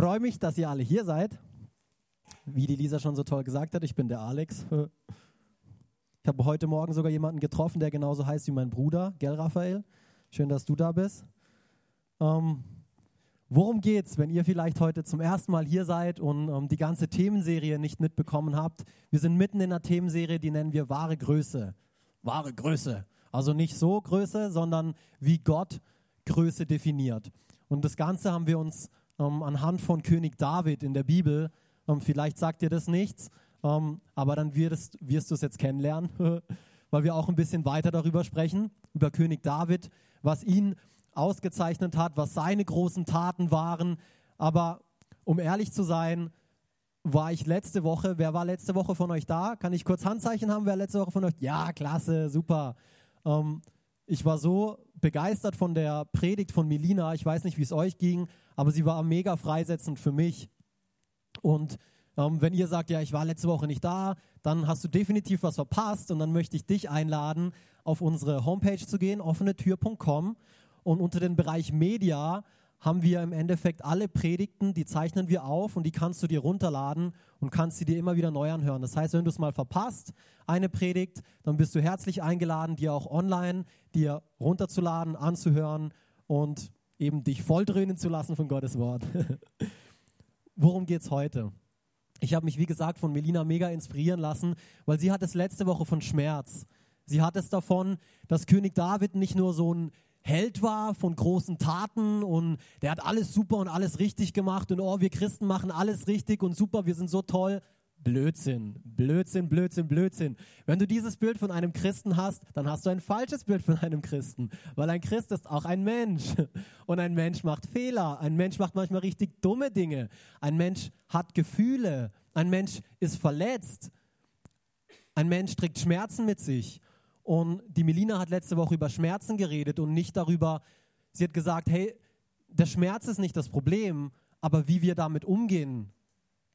freue mich, dass ihr alle hier seid. Wie die Lisa schon so toll gesagt hat, ich bin der Alex. Ich habe heute Morgen sogar jemanden getroffen, der genauso heißt wie mein Bruder, gell, Raphael? Schön, dass du da bist. Ähm, worum geht's, wenn ihr vielleicht heute zum ersten Mal hier seid und ähm, die ganze Themenserie nicht mitbekommen habt? Wir sind mitten in einer Themenserie, die nennen wir wahre Größe. Wahre Größe. Also nicht so Größe, sondern wie Gott Größe definiert. Und das Ganze haben wir uns ähm, anhand von König David in der Bibel, ähm, vielleicht sagt dir das nichts, ähm, aber dann wirst, wirst du es jetzt kennenlernen, weil wir auch ein bisschen weiter darüber sprechen, über König David, was ihn ausgezeichnet hat, was seine großen Taten waren. Aber um ehrlich zu sein, war ich letzte Woche, wer war letzte Woche von euch da? Kann ich kurz Handzeichen haben, wer letzte Woche von euch? Ja, klasse, super. Ähm, ich war so begeistert von der Predigt von Melina. Ich weiß nicht, wie es euch ging, aber sie war mega freisetzend für mich. Und ähm, wenn ihr sagt, ja, ich war letzte Woche nicht da, dann hast du definitiv was verpasst und dann möchte ich dich einladen, auf unsere Homepage zu gehen, offenetür.com und unter den Bereich Media haben wir im Endeffekt alle Predigten, die zeichnen wir auf und die kannst du dir runterladen und kannst sie dir immer wieder neu anhören. Das heißt, wenn du es mal verpasst, eine Predigt, dann bist du herzlich eingeladen, dir auch online dir runterzuladen, anzuhören und eben dich volldröhnen zu lassen von Gottes Wort. Worum geht es heute? Ich habe mich, wie gesagt, von Melina mega inspirieren lassen, weil sie hat es letzte Woche von Schmerz. Sie hat es davon, dass König David nicht nur so ein Held war von großen Taten und der hat alles super und alles richtig gemacht und oh, wir Christen machen alles richtig und super, wir sind so toll. Blödsinn, Blödsinn, Blödsinn, Blödsinn. Wenn du dieses Bild von einem Christen hast, dann hast du ein falsches Bild von einem Christen, weil ein Christ ist auch ein Mensch. Und ein Mensch macht Fehler, ein Mensch macht manchmal richtig dumme Dinge, ein Mensch hat Gefühle, ein Mensch ist verletzt, ein Mensch trägt Schmerzen mit sich. Und die Melina hat letzte Woche über Schmerzen geredet und nicht darüber, sie hat gesagt, hey, der Schmerz ist nicht das Problem, aber wie wir damit umgehen,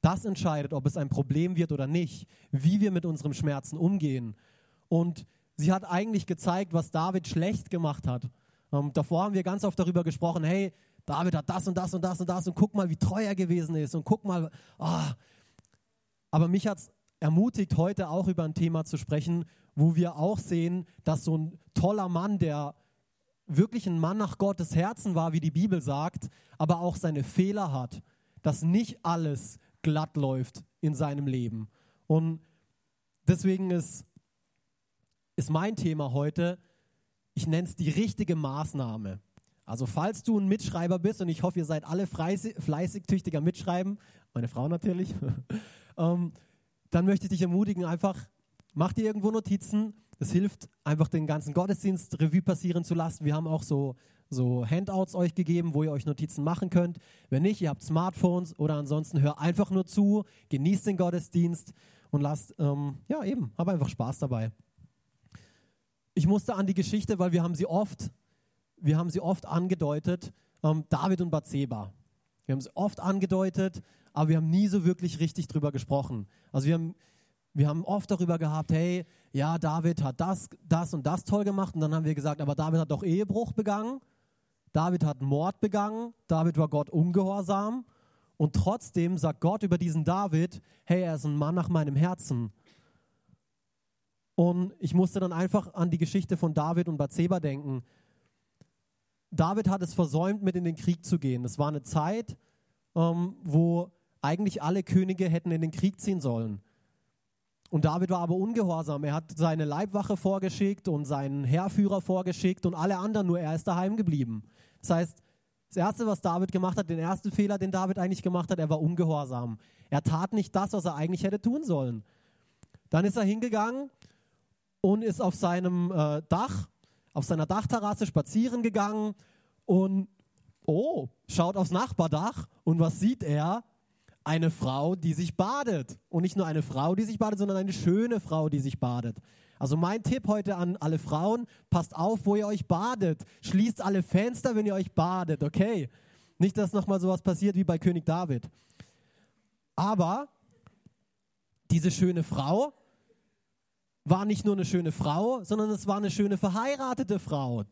das entscheidet, ob es ein Problem wird oder nicht, wie wir mit unserem Schmerzen umgehen. Und sie hat eigentlich gezeigt, was David schlecht gemacht hat. Ähm, davor haben wir ganz oft darüber gesprochen, hey, David hat das und das und das und das und guck mal, wie treu er gewesen ist und guck mal, oh. aber mich hat es ermutigt, heute auch über ein Thema zu sprechen, wo wir auch sehen, dass so ein toller Mann, der wirklich ein Mann nach Gottes Herzen war, wie die Bibel sagt, aber auch seine Fehler hat, dass nicht alles glatt läuft in seinem Leben. Und deswegen ist, ist mein Thema heute, ich nenne es die richtige Maßnahme. Also falls du ein Mitschreiber bist, und ich hoffe, ihr seid alle fleißig, tüchtiger Mitschreiben, meine Frau natürlich, ähm, dann möchte ich dich ermutigen, einfach Mach dir irgendwo Notizen. Es hilft einfach den ganzen Gottesdienst Revue passieren zu lassen. Wir haben auch so, so Handouts euch gegeben, wo ihr euch Notizen machen könnt. Wenn nicht, ihr habt Smartphones oder ansonsten hör einfach nur zu, genießt den Gottesdienst und lasst, ähm, ja eben, hab einfach Spaß dabei. Ich musste an die Geschichte, weil wir haben sie oft, wir haben sie oft angedeutet, ähm, David und Bathseba. Wir haben sie oft angedeutet, aber wir haben nie so wirklich richtig drüber gesprochen. Also wir haben wir haben oft darüber gehabt, hey, ja, David hat das, das und das toll gemacht. Und dann haben wir gesagt, aber David hat doch Ehebruch begangen. David hat Mord begangen. David war Gott ungehorsam. Und trotzdem sagt Gott über diesen David, hey, er ist ein Mann nach meinem Herzen. Und ich musste dann einfach an die Geschichte von David und Bathseba denken. David hat es versäumt, mit in den Krieg zu gehen. Es war eine Zeit, ähm, wo eigentlich alle Könige hätten in den Krieg ziehen sollen. Und David war aber ungehorsam. Er hat seine Leibwache vorgeschickt und seinen Heerführer vorgeschickt und alle anderen, nur er ist daheim geblieben. Das heißt, das Erste, was David gemacht hat, den ersten Fehler, den David eigentlich gemacht hat, er war ungehorsam. Er tat nicht das, was er eigentlich hätte tun sollen. Dann ist er hingegangen und ist auf seinem äh, Dach, auf seiner Dachterrasse spazieren gegangen und, oh, schaut aufs Nachbardach und was sieht er? Eine Frau, die sich badet. Und nicht nur eine Frau, die sich badet, sondern eine schöne Frau, die sich badet. Also mein Tipp heute an alle Frauen, passt auf, wo ihr euch badet. Schließt alle Fenster, wenn ihr euch badet, okay? Nicht, dass nochmal sowas passiert wie bei König David. Aber diese schöne Frau war nicht nur eine schöne Frau, sondern es war eine schöne verheiratete Frau.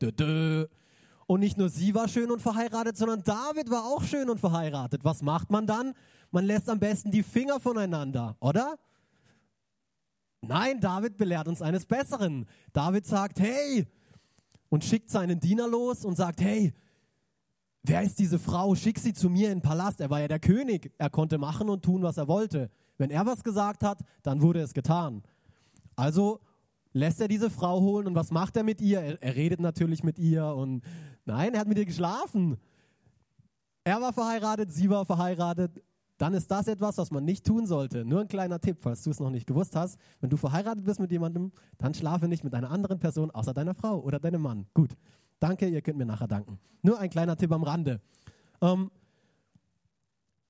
Und nicht nur sie war schön und verheiratet, sondern David war auch schön und verheiratet. Was macht man dann? Man lässt am besten die Finger voneinander, oder? Nein, David belehrt uns eines Besseren. David sagt, hey, und schickt seinen Diener los und sagt, hey, wer ist diese Frau? Schick sie zu mir in den Palast. Er war ja der König. Er konnte machen und tun, was er wollte. Wenn er was gesagt hat, dann wurde es getan. Also lässt er diese Frau holen und was macht er mit ihr? Er, er, redet natürlich mit ihr und nein, er hat mit ihr geschlafen. Er war verheiratet, sie war verheiratet. Dann ist das etwas, was man nicht tun sollte. Nur ein kleiner Tipp, falls du es noch nicht gewusst hast. Wenn du verheiratet bist mit jemandem, dann schlafe nicht mit einer anderen Person außer deiner Frau oder deinem Mann. Gut, danke, ihr könnt mir nachher danken. Nur ein kleiner Tipp am Rande. Ähm,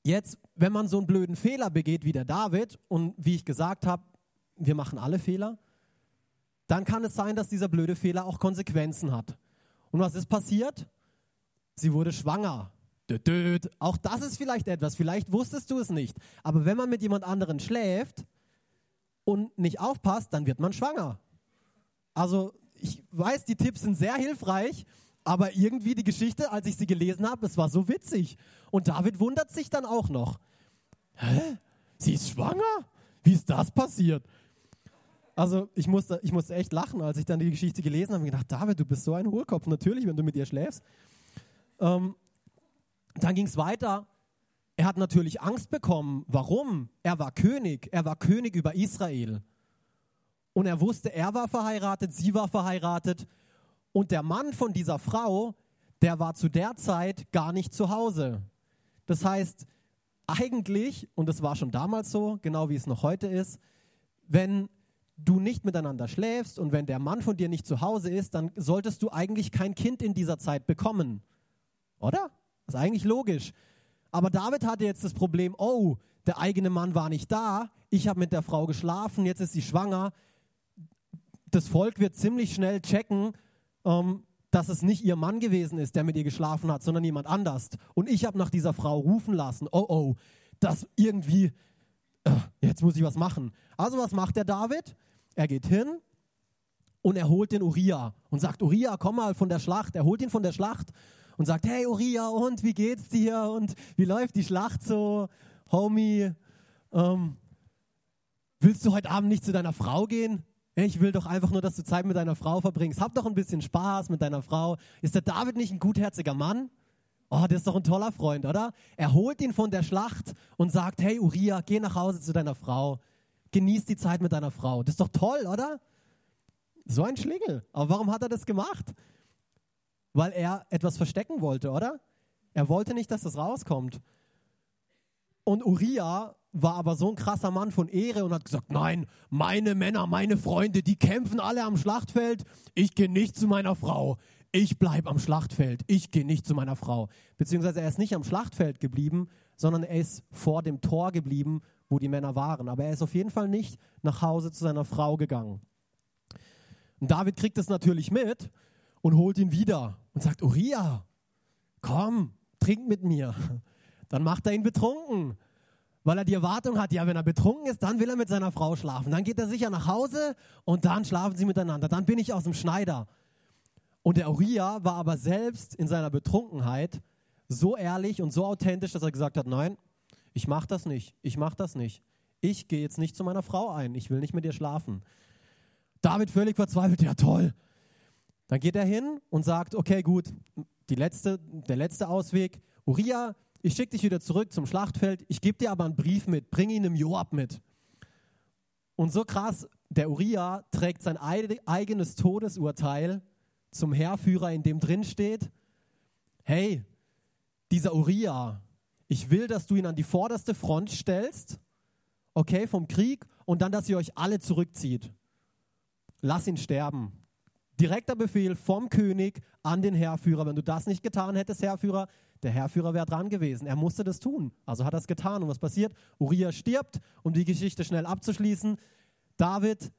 jetzt, wenn man so einen blöden Fehler begeht wie der David, und wie ich gesagt habe, wir machen alle Fehler, dann kann es sein, dass dieser blöde Fehler auch Konsequenzen hat. Und was ist passiert? Sie wurde schwanger. Auch das ist vielleicht etwas, vielleicht wusstest du es nicht. Aber wenn man mit jemand anderen schläft und nicht aufpasst, dann wird man schwanger. Also ich weiß, die Tipps sind sehr hilfreich, aber irgendwie die Geschichte, als ich sie gelesen habe, es war so witzig. Und David wundert sich dann auch noch. Hä? Sie ist schwanger? Wie ist das passiert? Also ich musste, ich musste echt lachen, als ich dann die Geschichte gelesen habe und gedacht, David, du bist so ein Hohlkopf, natürlich, wenn du mit ihr schläfst. Ähm, dann ging es weiter. Er hat natürlich Angst bekommen. Warum? Er war König. Er war König über Israel. Und er wusste, er war verheiratet, sie war verheiratet. Und der Mann von dieser Frau, der war zu der Zeit gar nicht zu Hause. Das heißt, eigentlich, und das war schon damals so, genau wie es noch heute ist, wenn du nicht miteinander schläfst und wenn der Mann von dir nicht zu Hause ist, dann solltest du eigentlich kein Kind in dieser Zeit bekommen. Oder? Das ist eigentlich logisch. Aber David hatte jetzt das Problem, oh, der eigene Mann war nicht da, ich habe mit der Frau geschlafen, jetzt ist sie schwanger. Das Volk wird ziemlich schnell checken, ähm, dass es nicht ihr Mann gewesen ist, der mit ihr geschlafen hat, sondern jemand anders. Und ich habe nach dieser Frau rufen lassen, oh oh, das irgendwie, äh, jetzt muss ich was machen. Also was macht der David? Er geht hin und er holt den Uriah und sagt, Uriah, komm mal von der Schlacht. Er holt ihn von der Schlacht und sagt, hey Uriah, und wie geht's dir? Und wie läuft die Schlacht so? Homie, ähm, willst du heute Abend nicht zu deiner Frau gehen? Ich will doch einfach nur, dass du Zeit mit deiner Frau verbringst. Hab doch ein bisschen Spaß mit deiner Frau. Ist der David nicht ein gutherziger Mann? Oh, der ist doch ein toller Freund, oder? Er holt ihn von der Schlacht und sagt, hey Uriah, geh nach Hause zu deiner Frau genieß die Zeit mit deiner Frau. Das ist doch toll, oder? So ein Schlingel. Aber warum hat er das gemacht? Weil er etwas verstecken wollte, oder? Er wollte nicht, dass das rauskommt. Und Uriah war aber so ein krasser Mann von Ehre und hat gesagt, nein, meine Männer, meine Freunde, die kämpfen alle am Schlachtfeld. Ich gehe nicht zu meiner Frau. Ich bleibe am Schlachtfeld. Ich gehe nicht zu meiner Frau. Beziehungsweise er ist nicht am Schlachtfeld geblieben, sondern er ist vor dem Tor geblieben wo die Männer waren. Aber er ist auf jeden Fall nicht nach Hause zu seiner Frau gegangen. Und David kriegt es natürlich mit und holt ihn wieder und sagt, Uriah, komm, trink mit mir. Dann macht er ihn betrunken, weil er die Erwartung hat, ja, wenn er betrunken ist, dann will er mit seiner Frau schlafen. Dann geht er sicher nach Hause und dann schlafen sie miteinander. Dann bin ich aus dem Schneider. Und der Uriah war aber selbst in seiner Betrunkenheit so ehrlich und so authentisch, dass er gesagt hat, nein, ich mache das nicht, ich mache das nicht. Ich gehe jetzt nicht zu meiner Frau ein, ich will nicht mit ihr schlafen. David völlig verzweifelt, ja toll. Dann geht er hin und sagt, okay, gut, die letzte, der letzte Ausweg, Uriah, ich schicke dich wieder zurück zum Schlachtfeld, ich gebe dir aber einen Brief mit, bring ihn im Joab mit. Und so krass, der Uriah trägt sein eigenes Todesurteil zum Heerführer, in dem drin steht, hey, dieser Uriah, ich will, dass du ihn an die vorderste Front stellst, okay, vom Krieg, und dann, dass ihr euch alle zurückzieht. Lass ihn sterben. Direkter Befehl vom König an den Heerführer. Wenn du das nicht getan hättest, Heerführer, der Heerführer wäre dran gewesen. Er musste das tun. Also hat er es getan. Und was passiert? Uriah stirbt, um die Geschichte schnell abzuschließen. David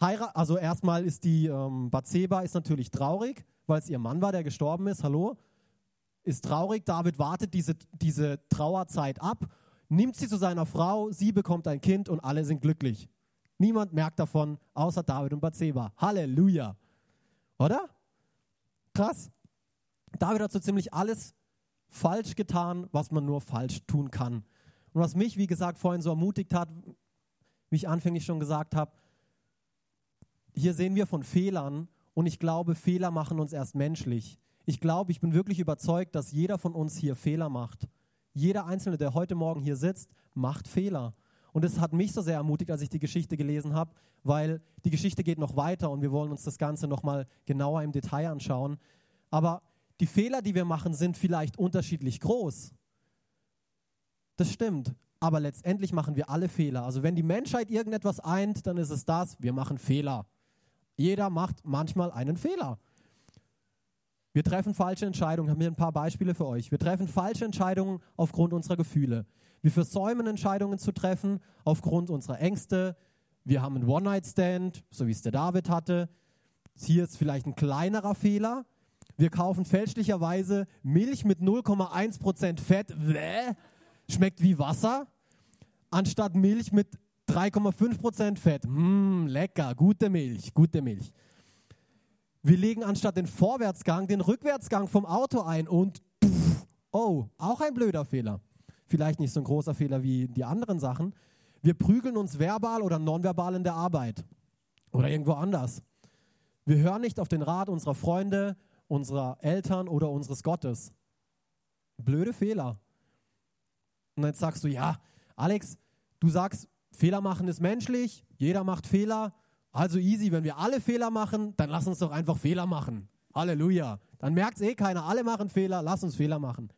heiratet, also erstmal ist die ähm, Bathseba ist natürlich traurig, weil es ihr Mann war, der gestorben ist. Hallo? ist traurig. David wartet diese, diese Trauerzeit ab, nimmt sie zu seiner Frau, sie bekommt ein Kind und alle sind glücklich. Niemand merkt davon, außer David und Bathseba. Halleluja. Oder? Krass. David hat so ziemlich alles falsch getan, was man nur falsch tun kann. Und was mich, wie gesagt, vorhin so ermutigt hat, wie ich anfänglich schon gesagt habe, hier sehen wir von Fehlern und ich glaube, Fehler machen uns erst menschlich. Ich glaube, ich bin wirklich überzeugt, dass jeder von uns hier Fehler macht. Jeder Einzelne, der heute Morgen hier sitzt, macht Fehler. Und es hat mich so sehr ermutigt, als ich die Geschichte gelesen habe, weil die Geschichte geht noch weiter und wir wollen uns das Ganze nochmal genauer im Detail anschauen. Aber die Fehler, die wir machen, sind vielleicht unterschiedlich groß. Das stimmt. Aber letztendlich machen wir alle Fehler. Also wenn die Menschheit irgendetwas eint, dann ist es das, wir machen Fehler. Jeder macht manchmal einen Fehler. Wir treffen falsche Entscheidungen. Ich habe hier ein paar Beispiele für euch. Wir treffen falsche Entscheidungen aufgrund unserer Gefühle. Wir versäumen Entscheidungen zu treffen aufgrund unserer Ängste. Wir haben einen One-Night-Stand, so wie es der David hatte. Hier ist vielleicht ein kleinerer Fehler. Wir kaufen fälschlicherweise Milch mit 0,1% Fett. Bäh, schmeckt wie Wasser. Anstatt Milch mit 3,5% Fett. Mmm, lecker, gute Milch, gute Milch. Wir legen anstatt den Vorwärtsgang den Rückwärtsgang vom Auto ein und pff, oh, auch ein blöder Fehler. Vielleicht nicht so ein großer Fehler wie die anderen Sachen. Wir prügeln uns verbal oder nonverbal in der Arbeit oder irgendwo anders. Wir hören nicht auf den Rat unserer Freunde, unserer Eltern oder unseres Gottes. Blöde Fehler. Und jetzt sagst du, ja, Alex, du sagst, Fehler machen ist menschlich, jeder macht Fehler. Also easy, wenn wir alle Fehler machen, dann lass uns doch einfach Fehler machen. Halleluja. Dann merkt es eh keiner, alle machen Fehler, lass uns Fehler machen.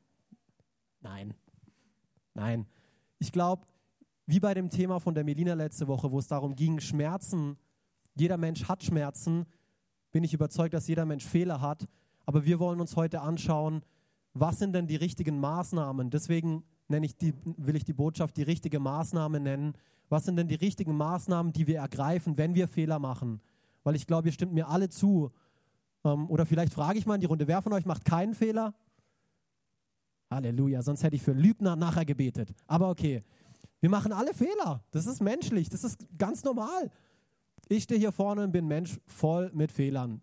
Nein. Nein. Ich glaube, wie bei dem Thema von der Melina letzte Woche, wo es darum ging, Schmerzen, jeder Mensch hat Schmerzen, bin ich überzeugt, dass jeder Mensch Fehler hat. Aber wir wollen uns heute anschauen, was sind denn die richtigen Maßnahmen? Deswegen nenne ich die, will ich die Botschaft die richtige Maßnahme nennen, was sind denn die richtigen Maßnahmen, die wir ergreifen, wenn wir Fehler machen? Weil ich glaube, ihr stimmt mir alle zu. Ähm, oder vielleicht frage ich mal in die Runde, wer von euch macht keinen Fehler? Halleluja, sonst hätte ich für Lügner nachher gebetet. Aber okay, wir machen alle Fehler. Das ist menschlich, das ist ganz normal. Ich stehe hier vorne und bin Mensch voll mit Fehlern.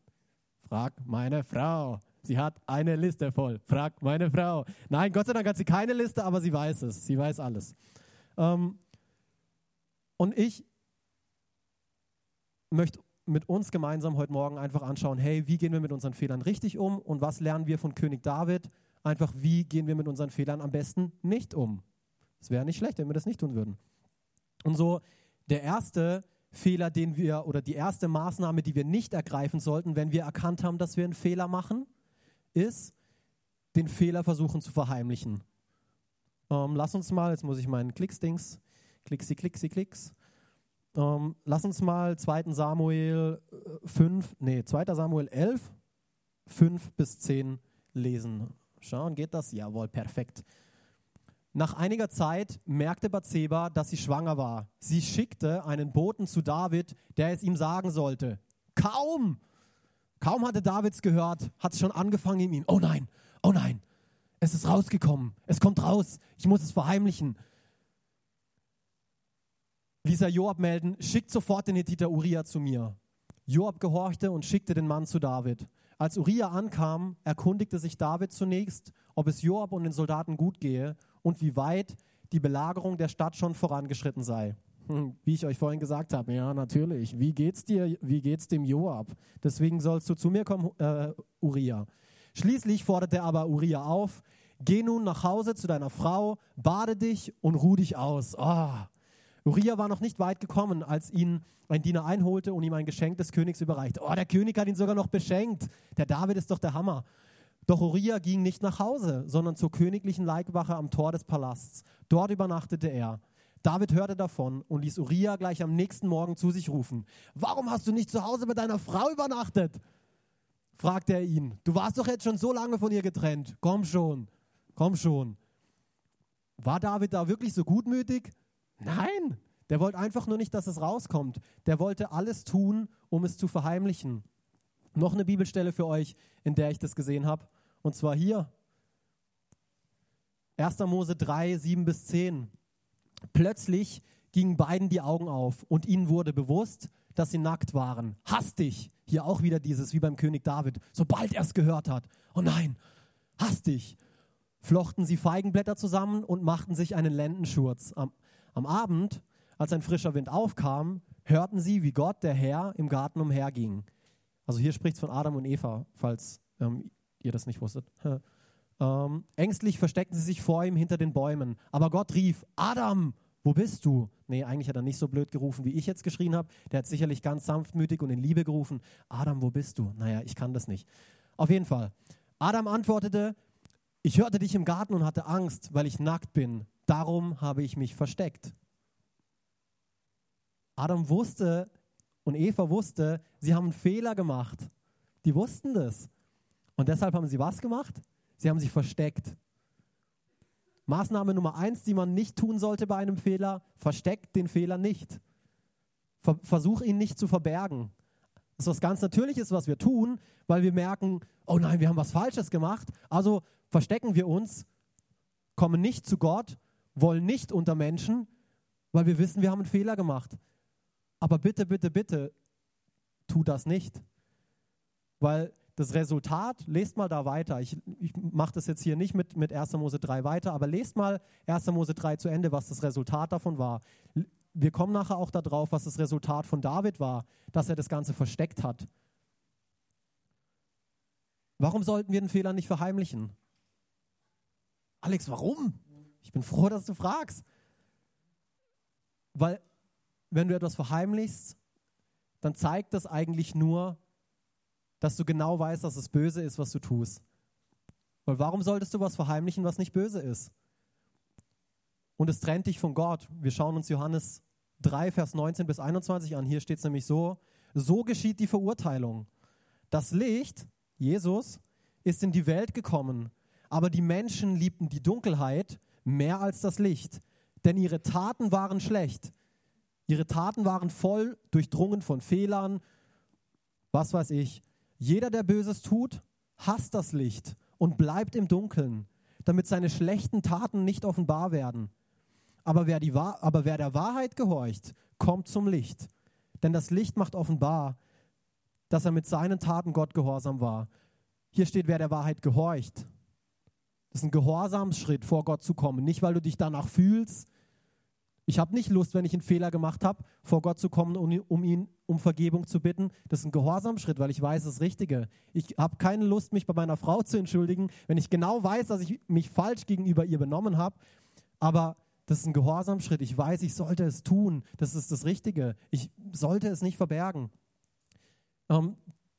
Frag meine Frau. Sie hat eine Liste voll. Frag meine Frau. Nein, Gott sei Dank hat sie keine Liste, aber sie weiß es. Sie weiß alles. Ähm, und ich möchte mit uns gemeinsam heute Morgen einfach anschauen, hey, wie gehen wir mit unseren Fehlern richtig um und was lernen wir von König David? Einfach, wie gehen wir mit unseren Fehlern am besten nicht um? Es wäre nicht schlecht, wenn wir das nicht tun würden. Und so der erste Fehler, den wir oder die erste Maßnahme, die wir nicht ergreifen sollten, wenn wir erkannt haben, dass wir einen Fehler machen, ist, den Fehler versuchen zu verheimlichen. Ähm, lass uns mal, jetzt muss ich meinen Klicksdings Klicksi, Klicksi, Klicks. Ähm, lass uns mal 2. Samuel 5, äh, nee, 2. Samuel 11, 5 bis 10 lesen. Schauen, geht das? Jawohl, perfekt. Nach einiger Zeit merkte Bathseba, dass sie schwanger war. Sie schickte einen Boten zu David, der es ihm sagen sollte. Kaum, kaum hatte Davids gehört, hat es schon angefangen in ihm. Oh nein, oh nein, es ist rausgekommen, es kommt raus, ich muss es verheimlichen ließ er Joab melden, schickt sofort den Hethiter Uriah zu mir. Joab gehorchte und schickte den Mann zu David. Als Uriah ankam, erkundigte sich David zunächst, ob es Joab und den Soldaten gut gehe und wie weit die Belagerung der Stadt schon vorangeschritten sei. Hm, wie ich euch vorhin gesagt habe, ja, natürlich. Wie geht's dir? Wie geht's dem Joab? Deswegen sollst du zu mir kommen, äh, Uriah. Schließlich forderte er aber Uriah auf: Geh nun nach Hause zu deiner Frau, bade dich und ruh dich aus. Oh, Uriah war noch nicht weit gekommen, als ihn ein Diener einholte und ihm ein Geschenk des Königs überreichte. Oh, der König hat ihn sogar noch beschenkt. Der David ist doch der Hammer. Doch Uriah ging nicht nach Hause, sondern zur königlichen Leibwache am Tor des Palasts. Dort übernachtete er. David hörte davon und ließ Uriah gleich am nächsten Morgen zu sich rufen. Warum hast du nicht zu Hause bei deiner Frau übernachtet? fragte er ihn. Du warst doch jetzt schon so lange von ihr getrennt. Komm schon, komm schon. War David da wirklich so gutmütig? Nein, der wollte einfach nur nicht, dass es rauskommt. Der wollte alles tun, um es zu verheimlichen. Noch eine Bibelstelle für euch, in der ich das gesehen habe. Und zwar hier. 1. Mose 3, 7 bis 10. Plötzlich gingen beiden die Augen auf und ihnen wurde bewusst, dass sie nackt waren. Hastig. Hier auch wieder dieses, wie beim König David. Sobald er es gehört hat. Oh nein, Hastig flochten sie Feigenblätter zusammen und machten sich einen Lendenschurz. Am, am Abend, als ein frischer Wind aufkam, hörten sie, wie Gott, der Herr, im Garten umherging. Also hier spricht es von Adam und Eva, falls ähm, ihr das nicht wusstet. ähm, ängstlich versteckten sie sich vor ihm hinter den Bäumen. Aber Gott rief, Adam, wo bist du? Nee, eigentlich hat er nicht so blöd gerufen, wie ich jetzt geschrien habe. Der hat sicherlich ganz sanftmütig und in Liebe gerufen. Adam, wo bist du? Naja, ich kann das nicht. Auf jeden Fall. Adam antwortete, ich hörte dich im Garten und hatte Angst, weil ich nackt bin. Darum habe ich mich versteckt. Adam wusste und Eva wusste, sie haben einen Fehler gemacht. Die wussten das. Und deshalb haben sie was gemacht? Sie haben sich versteckt. Maßnahme Nummer eins, die man nicht tun sollte bei einem Fehler, versteckt den Fehler nicht. versuch ihn nicht zu verbergen. Das ist was ganz Natürliches, was wir tun, weil wir merken, oh nein, wir haben was Falsches gemacht. Also verstecken wir uns, kommen nicht zu Gott, wollen nicht unter Menschen, weil wir wissen, wir haben einen Fehler gemacht. Aber bitte, bitte, bitte, tu das nicht. Weil das Resultat, lest mal da weiter. Ich, ich mache das jetzt hier nicht mit, mit 1. Mose 3 weiter, aber lest mal 1. Mose 3 zu Ende, was das Resultat davon war. Wir kommen nachher auch darauf, was das Resultat von David war, dass er das Ganze versteckt hat. Warum sollten wir den Fehler nicht verheimlichen? Alex, warum? Ich bin froh, dass du fragst. Weil wenn du etwas verheimlichst, dann zeigt das eigentlich nur, dass du genau weißt, dass es böse ist, was du tust. Weil warum solltest du was verheimlichen, was nicht böse ist? Und es trennt dich von Gott. Wir schauen uns Johannes 3, Vers 19 bis 21 an. Hier steht es nämlich so, so geschieht die Verurteilung. Das Licht, Jesus, ist in die Welt gekommen, aber die Menschen liebten die Dunkelheit mehr als das Licht, denn ihre Taten waren schlecht. Ihre Taten waren voll durchdrungen von Fehlern, was weiß ich. Jeder, der Böses tut, hasst das Licht und bleibt im Dunkeln, damit seine schlechten Taten nicht offenbar werden. Aber wer, die, aber wer der Wahrheit gehorcht, kommt zum Licht. Denn das Licht macht offenbar, dass er mit seinen Taten Gott gehorsam war. Hier steht, wer der Wahrheit gehorcht. Das ist ein Gehorsamsschritt, vor Gott zu kommen. Nicht, weil du dich danach fühlst, ich habe nicht Lust, wenn ich einen Fehler gemacht habe, vor Gott zu kommen, um, um ihn um Vergebung zu bitten. Das ist ein Gehorsamschritt, weil ich weiß das Richtige. Ich habe keine Lust, mich bei meiner Frau zu entschuldigen, wenn ich genau weiß, dass ich mich falsch gegenüber ihr benommen habe. Aber das ist ein Gehorsamschritt. Ich weiß, ich sollte es tun. Das ist das Richtige. Ich sollte es nicht verbergen. Ähm,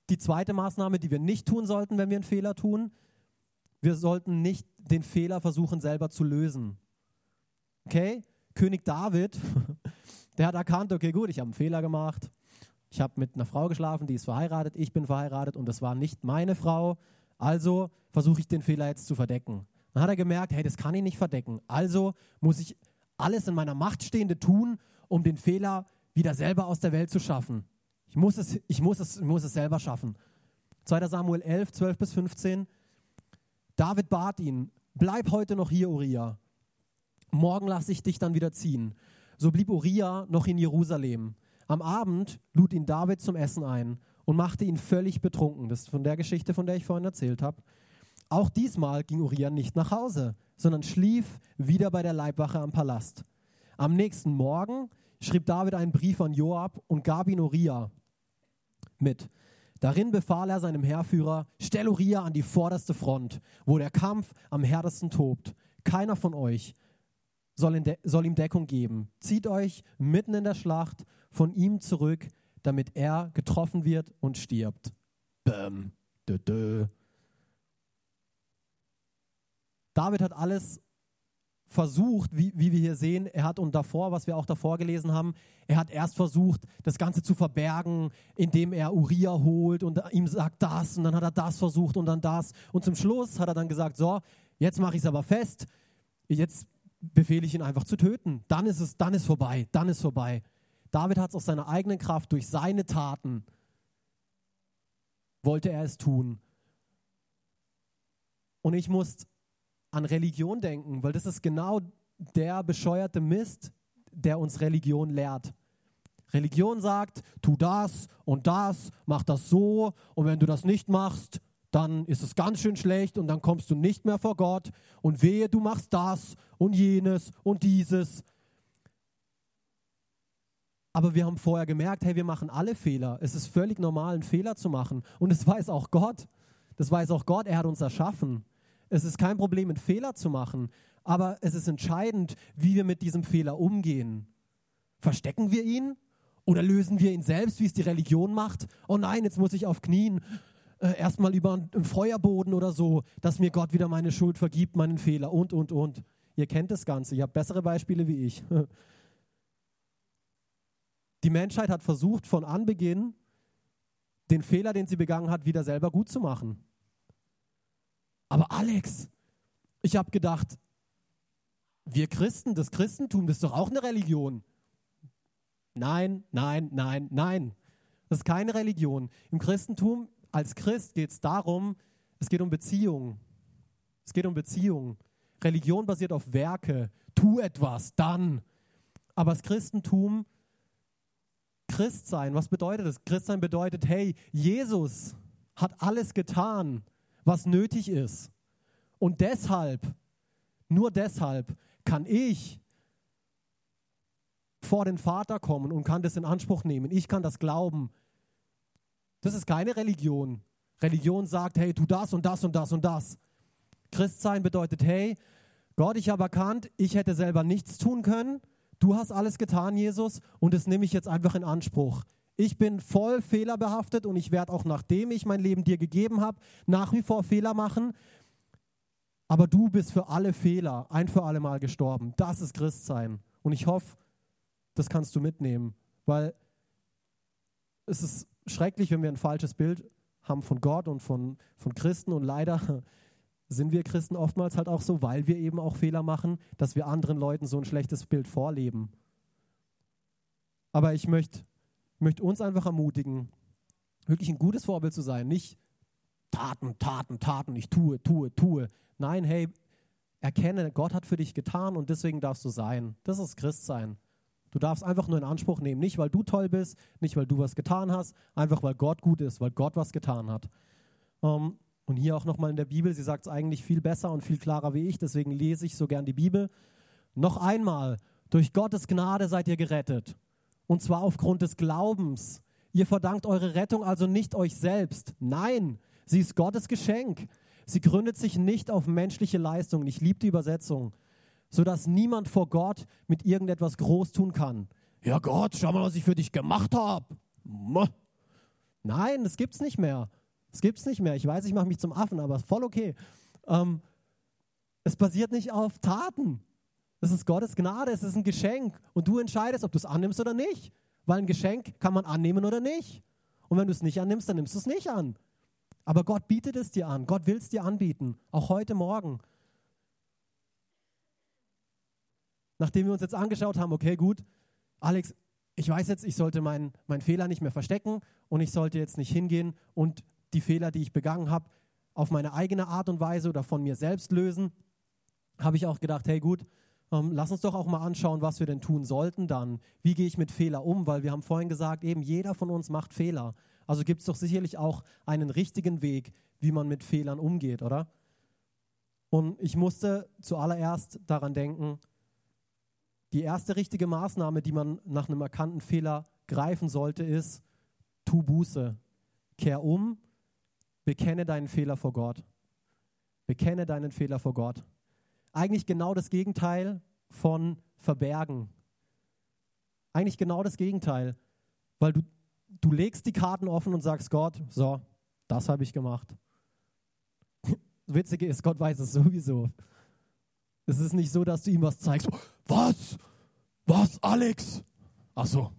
die zweite Maßnahme, die wir nicht tun sollten, wenn wir einen Fehler tun, wir sollten nicht den Fehler versuchen selber zu lösen. Okay? König David, der hat erkannt, okay, gut, ich habe einen Fehler gemacht. Ich habe mit einer Frau geschlafen, die ist verheiratet, ich bin verheiratet und das war nicht meine Frau. Also versuche ich den Fehler jetzt zu verdecken. Dann hat er gemerkt, hey, das kann ich nicht verdecken. Also muss ich alles in meiner Macht Stehende tun, um den Fehler wieder selber aus der Welt zu schaffen. Ich muss es, ich muss es, ich muss es selber schaffen. 2. Samuel 11, 12 bis 15. David bat ihn, bleib heute noch hier, Uriah morgen lasse ich dich dann wieder ziehen. So blieb Uriah noch in Jerusalem. Am Abend lud ihn David zum Essen ein und machte ihn völlig betrunken. Das ist von der Geschichte, von der ich vorhin erzählt habe. Auch diesmal ging Uriah nicht nach Hause, sondern schlief wieder bei der Leibwache am Palast. Am nächsten Morgen schrieb David einen Brief an Joab und gab ihn Uriah mit. Darin befahl er seinem Heerführer, stell Uriah an die vorderste Front, wo der Kampf am härtesten tobt. Keiner von euch soll, soll ihm Deckung geben. Zieht euch mitten in der Schlacht von ihm zurück, damit er getroffen wird und stirbt. Bäm. Dö, dö. David hat alles versucht, wie, wie, wir hier sehen, er hat und davor, was wir auch davor gelesen haben, er hat erst versucht, das Ganze zu verbergen, indem er Uriah holt und ihm sagt das und dann hat er das versucht und dann das und zum Schluss hat er dann gesagt, so, jetzt mache ich es aber fest, jetzt befehle ich ihn einfach zu töten. Dann ist es, dann ist vorbei, dann ist vorbei. David hat es aus seiner eigenen Kraft, durch seine Taten, wollte er es tun. Und ich muss an Religion denken, weil das ist genau der bescheuerte Mist, der uns Religion lehrt. Religion sagt, tu das und das, mach das so und wenn du das nicht machst, dann ist es ganz schön schlecht und dann kommst du nicht mehr vor Gott und wehe, du machst das und jenes und dieses. Aber wir haben vorher gemerkt, hey, wir machen alle Fehler. Es ist völlig normal, einen Fehler zu machen. Und das weiß auch Gott. Das weiß auch Gott, er hat uns erschaffen. Es ist kein Problem, einen Fehler zu machen. Aber es ist entscheidend, wie wir mit diesem Fehler umgehen. Verstecken wir ihn oder lösen wir ihn selbst, wie es die Religion macht? Oh nein, jetzt muss ich auf Knien äh, erstmal über einen Feuerboden oder so, dass mir Gott wieder meine Schuld vergibt, meinen Fehler und, und, und. Ihr kennt das Ganze, ihr habt bessere Beispiele wie ich. Die Menschheit hat versucht, von Anbeginn den Fehler, den sie begangen hat, wieder selber gut zu machen. Aber Alex, ich habe gedacht, wir Christen, das Christentum, das ist doch auch eine Religion. Nein, nein, nein, nein. Das ist keine Religion. Im Christentum, als Christ geht es darum, es geht um Beziehung. Es geht um Beziehung. Religion basiert auf Werke. Tu etwas, dann. Aber das Christentum, Christsein, was bedeutet das? Christsein bedeutet, hey, Jesus hat alles getan, was nötig ist. Und deshalb, nur deshalb, kann ich vor den Vater kommen und kann das in Anspruch nehmen. Ich kann das glauben. Das ist keine Religion. Religion sagt, hey, tu das und das und das und das. Christsein bedeutet, hey, Gott, ich habe erkannt, ich hätte selber nichts tun können. Du hast alles getan, Jesus, und das nehme ich jetzt einfach in Anspruch. Ich bin voll fehlerbehaftet und ich werde auch nachdem ich mein Leben dir gegeben habe, nach wie vor Fehler machen. Aber du bist für alle Fehler ein für alle Mal gestorben. Das ist Christsein. Und ich hoffe, das kannst du mitnehmen, weil es ist schrecklich, wenn wir ein falsches Bild haben von Gott und von, von Christen. Und leider sind wir Christen oftmals halt auch so, weil wir eben auch Fehler machen, dass wir anderen Leuten so ein schlechtes Bild vorleben. Aber ich möchte möcht uns einfach ermutigen, wirklich ein gutes Vorbild zu sein. Nicht Taten, Taten, Taten, ich tue, tue, tue. Nein, hey, erkenne, Gott hat für dich getan und deswegen darfst du sein. Das ist Christsein. Du darfst einfach nur in Anspruch nehmen, nicht weil du toll bist, nicht weil du was getan hast, einfach weil Gott gut ist, weil Gott was getan hat. Um, ähm, und hier auch nochmal in der Bibel, sie sagt es eigentlich viel besser und viel klarer wie ich, deswegen lese ich so gern die Bibel. Noch einmal, durch Gottes Gnade seid ihr gerettet. Und zwar aufgrund des Glaubens. Ihr verdankt eure Rettung also nicht euch selbst. Nein, sie ist Gottes Geschenk. Sie gründet sich nicht auf menschliche Leistungen. Ich liebe die Übersetzung sodass niemand vor Gott mit irgendetwas groß tun kann. Ja Gott, schau mal, was ich für dich gemacht habe. Nein, das gibt's nicht mehr. Das gibt's nicht mehr. Ich weiß, ich mache mich zum Affen, aber voll okay. Ähm, es basiert nicht auf Taten. Es ist Gottes Gnade, es ist ein Geschenk. Und du entscheidest, ob du es annimmst oder nicht. Weil ein Geschenk kann man annehmen oder nicht. Und wenn du es nicht annimmst, dann nimmst du es nicht an. Aber Gott bietet es dir an. Gott will es dir anbieten. Auch heute Morgen. nachdem wir uns jetzt angeschaut haben, okay, gut, Alex, ich weiß jetzt, ich sollte meinen mein Fehler nicht mehr verstecken und ich sollte jetzt nicht hingehen und die Fehler, die ich begangen habe, auf meine eigene Art und Weise oder von mir selbst lösen, habe ich auch gedacht, hey gut, ähm, lass uns doch auch mal anschauen, was wir denn tun sollten dann. Wie gehe ich mit Fehler um? Weil wir haben vorhin gesagt, eben jeder von uns macht Fehler. Also gibt es doch sicherlich auch einen richtigen Weg, wie man mit Fehlern umgeht, oder? Und ich musste zuallererst daran denken, die erste richtige Maßnahme, die man nach einem erkannten Fehler greifen sollte, ist, tu Buße. Kehr um, bekenne deinen Fehler vor Gott. Bekenne deinen Fehler vor Gott. Eigentlich genau das Gegenteil von verbergen. Eigentlich genau das Gegenteil, weil du, du legst die Karten offen und sagst Gott, so, das habe ich gemacht. Witzige ist, Gott weiß es sowieso. Es ist nicht so, dass du ihm was zeigst. Was? Was, Alex? Ach so.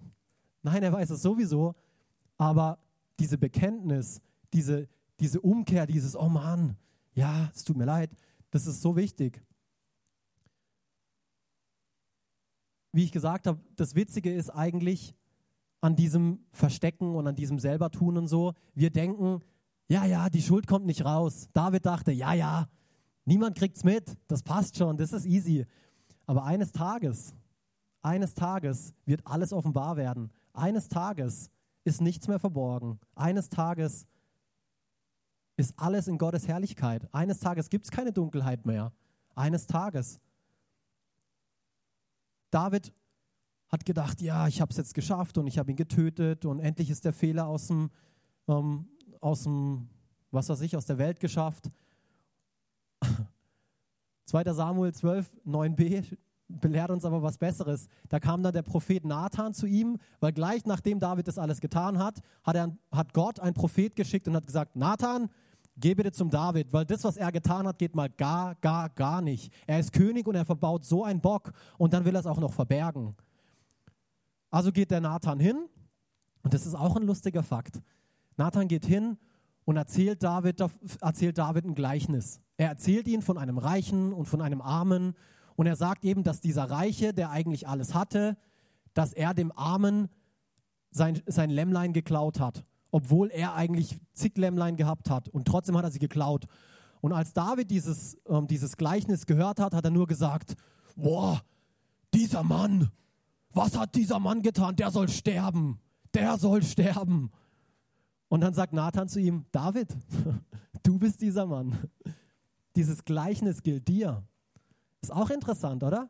Nein, er weiß es sowieso. Aber diese Bekenntnis, diese, diese Umkehr, dieses, oh Mann, ja, es tut mir leid, das ist so wichtig. Wie ich gesagt habe, das Witzige ist eigentlich an diesem Verstecken und an diesem Selbertun und so. Wir denken, ja, ja, die Schuld kommt nicht raus. David dachte, ja, ja, Niemand kriegt es mit, das passt schon, das ist easy. Aber eines Tages, eines Tages wird alles offenbar werden. Eines Tages ist nichts mehr verborgen. Eines Tages ist alles in Gottes Herrlichkeit. Eines Tages gibt es keine Dunkelheit mehr. Eines Tages. David hat gedacht, ja, ich habe es jetzt geschafft und ich habe ihn getötet und endlich ist der Fehler aus dem, ähm, aus dem, was weiß ich, aus der Welt geschafft. 2. Samuel 12, 9b belehrt uns aber was Besseres. Da kam dann der Prophet Nathan zu ihm, weil gleich nachdem David das alles getan hat, hat, er, hat Gott einen Prophet geschickt und hat gesagt, Nathan, geh bitte zum David, weil das, was er getan hat, geht mal gar, gar, gar nicht. Er ist König und er verbaut so einen Bock und dann will er es auch noch verbergen. Also geht der Nathan hin und das ist auch ein lustiger Fakt. Nathan geht hin und erzählt David, erzählt David ein Gleichnis. Er erzählt ihn von einem Reichen und von einem Armen und er sagt eben, dass dieser Reiche, der eigentlich alles hatte, dass er dem Armen sein, sein Lämmlein geklaut hat, obwohl er eigentlich zig Lämmlein gehabt hat und trotzdem hat er sie geklaut. Und als David dieses, ähm, dieses Gleichnis gehört hat, hat er nur gesagt, boah, dieser Mann, was hat dieser Mann getan? Der soll sterben, der soll sterben. Und dann sagt Nathan zu ihm, David, du bist dieser Mann. Dieses Gleichnis gilt dir. Ist auch interessant, oder?